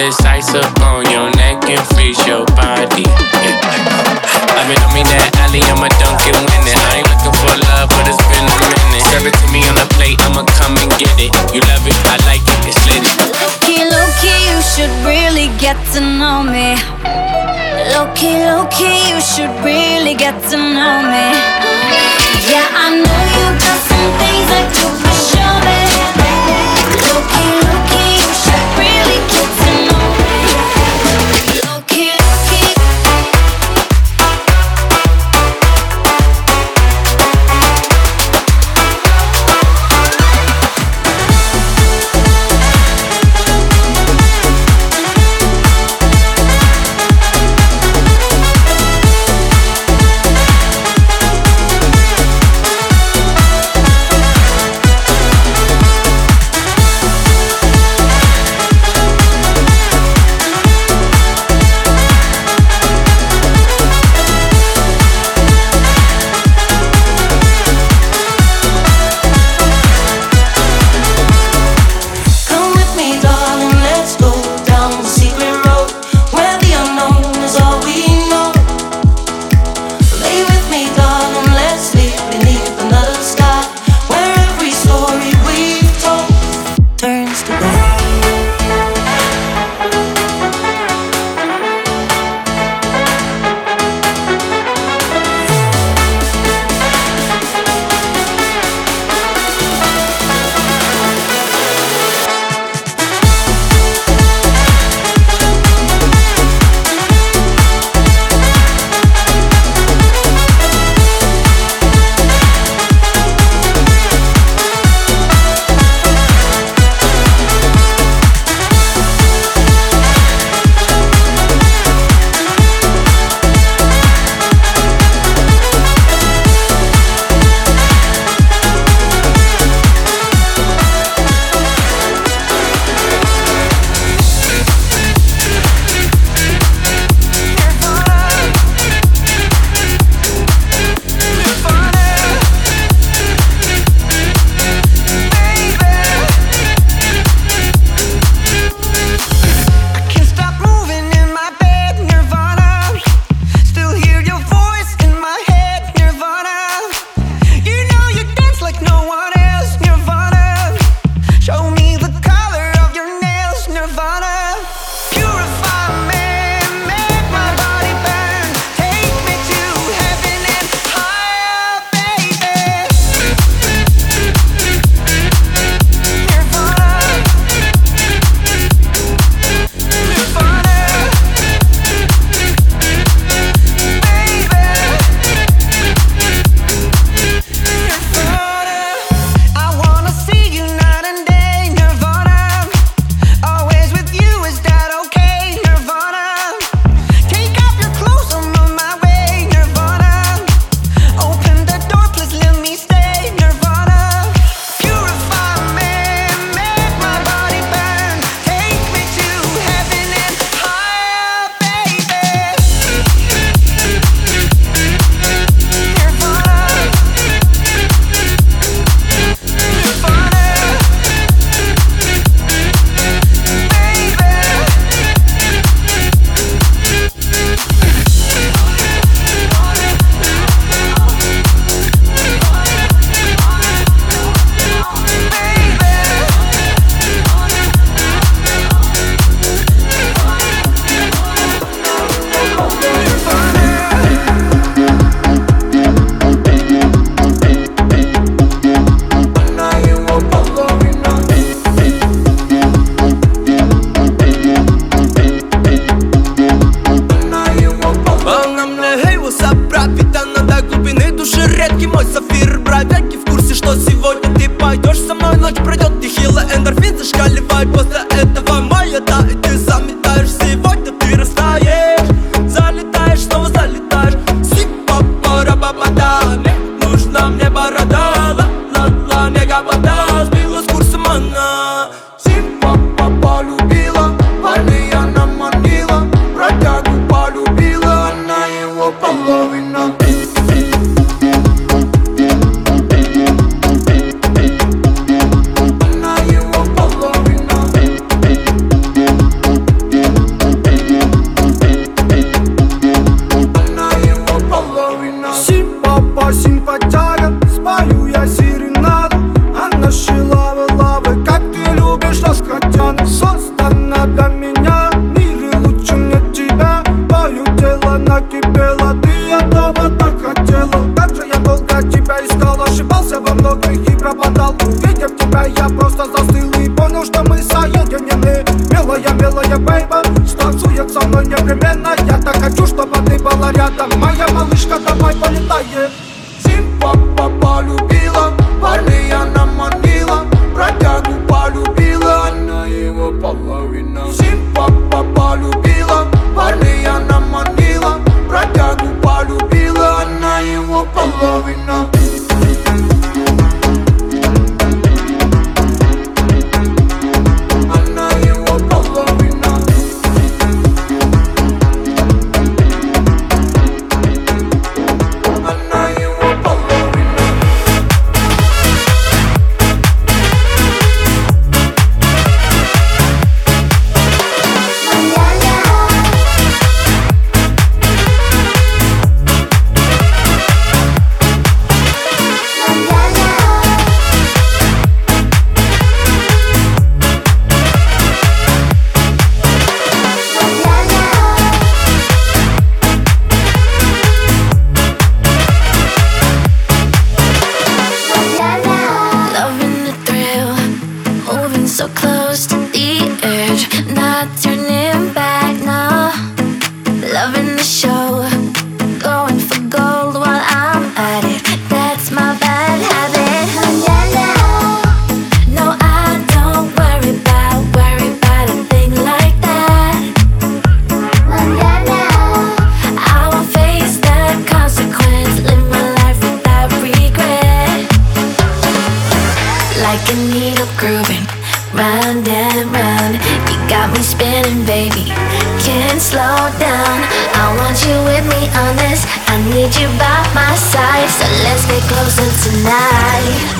this ice up on your neck and freeze your body. I've been on me that alley, I'm a dunk and win it. I ain't looking for love, but it's been a minute. Serve it to me on a plate, I'ma come and get it. You love it, I like it, it's lit. Low-key, you should really get to know me. Low-key, you should really get to know me. Yeah, I know going on. night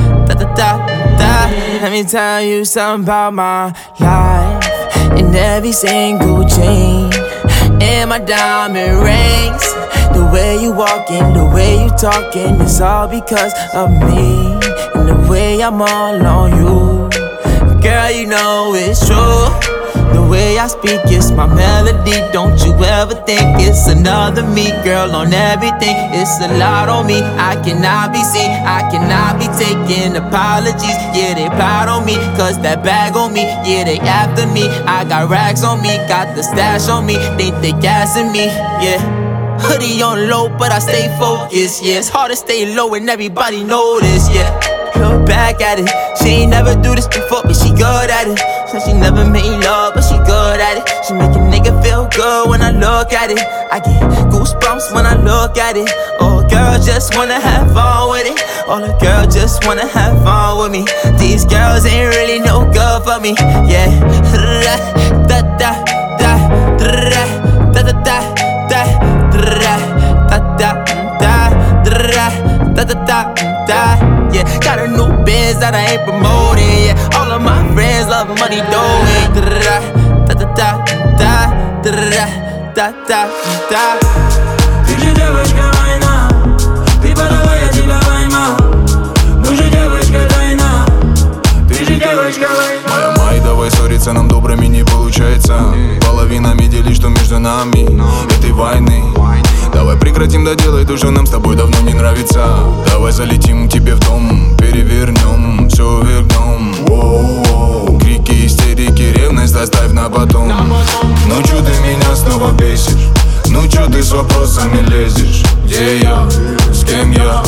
da da da da. Let me tell you something about my life in every single chain. And my diamond rings. The way you walking, the way you talking, it's all because of me. And the way I'm all on you. Girl, you know it's true. Way I speak is my melody. Don't you ever think it's another me, girl, on everything. It's a lot on me. I cannot be seen, I cannot be taking apologies. Yeah, they proud on me, cause that bag on me. Yeah, they after me. I got rags on me, got the stash on me. They think they gassing me, yeah. Hoodie on low, but I stay focused. Yeah, it's hard to stay low and everybody know this. Yeah look back at it. She ain't never do this before, but she good at it. Said she never made love, but she good at it. She make a nigga feel good when I look at it. I get goosebumps when I look at it. Oh, girl just wanna have fun with it. All the girl just wanna have fun with me. These girls ain't really no good for me. Yeah. Da da da da da love money doing. Da da da da da da da da da. Ты же девочка война, ты подала, я тебя поймал. Ну же девочка тайна, ты же девочка война. Моя май, давай ссориться, нам добрыми не получается. Половинами делить, что между нами этой войны. Давай прекратим доделать то, что нам с тобой давно не нравится Давай залетим к тебе в дом, перевернем, все вернем Воу-воу. Ревность оставь на потом. Ну чё ты меня снова бесишь? Ну чё ты с вопросами лезешь? Где я? С кем я?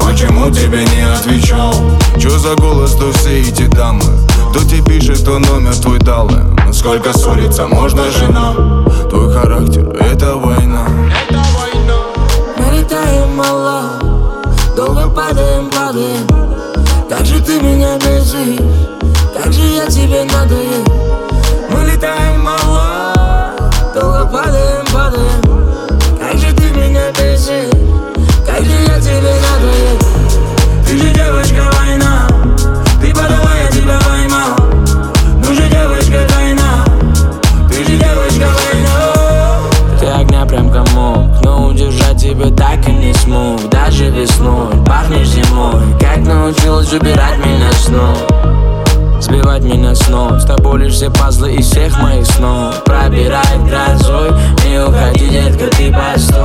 Почему тебе не отвечал? Чё за голос, то все эти дамы Кто тебе пишет, то номер твой дал. Сколько ссориться можно, жена? Твой характер, это война. Мы летаем мало, долго падаем, падаем. Как же ты меня бесишь, как же я тебе надоел убирать меня снова Сбивать меня с ног. С тобой лишь все пазлы из всех моих снов. Пробирает грозой Не уходи, детка, ты постой.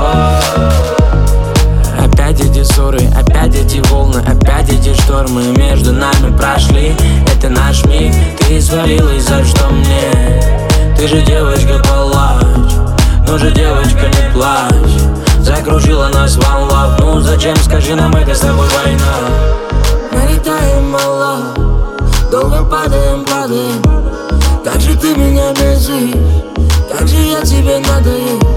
Опять эти ссоры, опять эти волны, опять эти штормы Между нами прошли, это наш миг Ты свалилась, за что мне? Ты же девочка палач, ну же девочка не плачь. Закружила нас волна, ну зачем, скажи нам, это с тобой война Мы летаем мало, долго падаем, падаем. Как же ты меня бесишь, как же я тебе надоел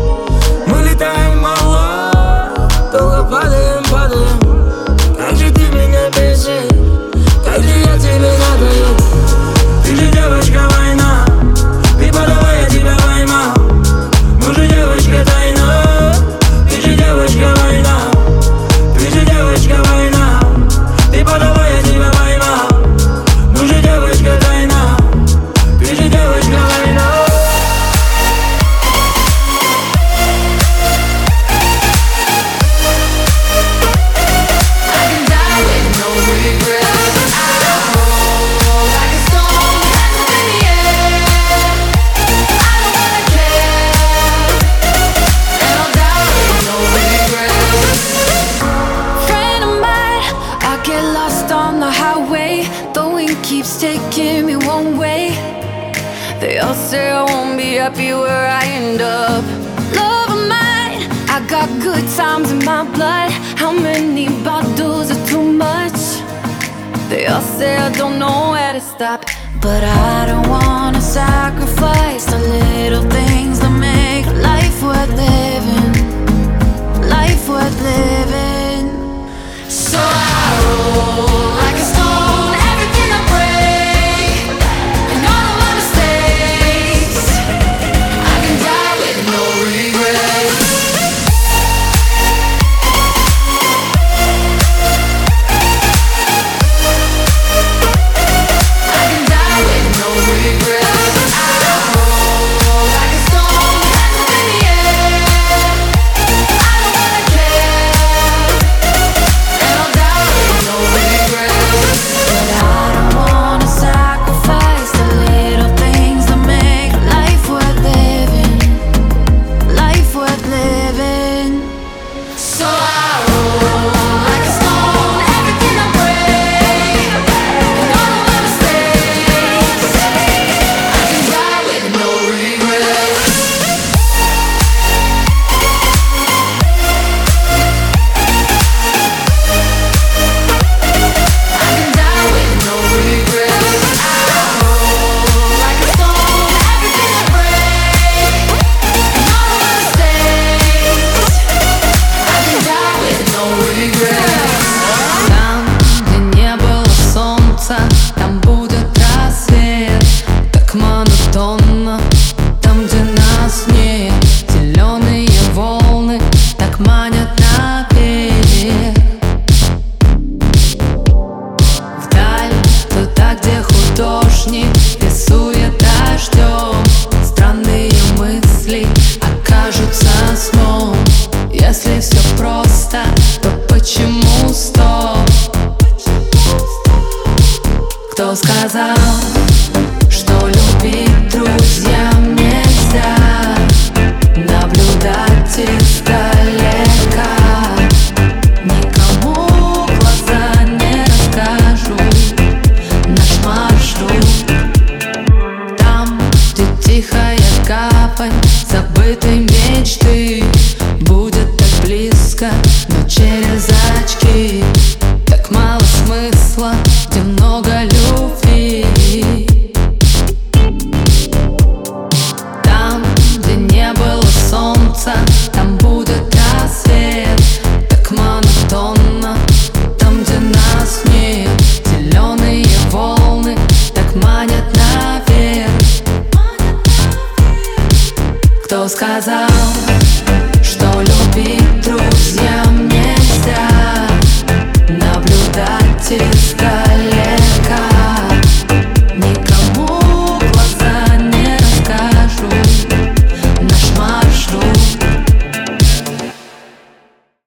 good times in my blood. How many bottles are too much? They all say I don't know where to stop. But I don't wanna sacrifice the little things that make life worth living. Life worth living. So I roll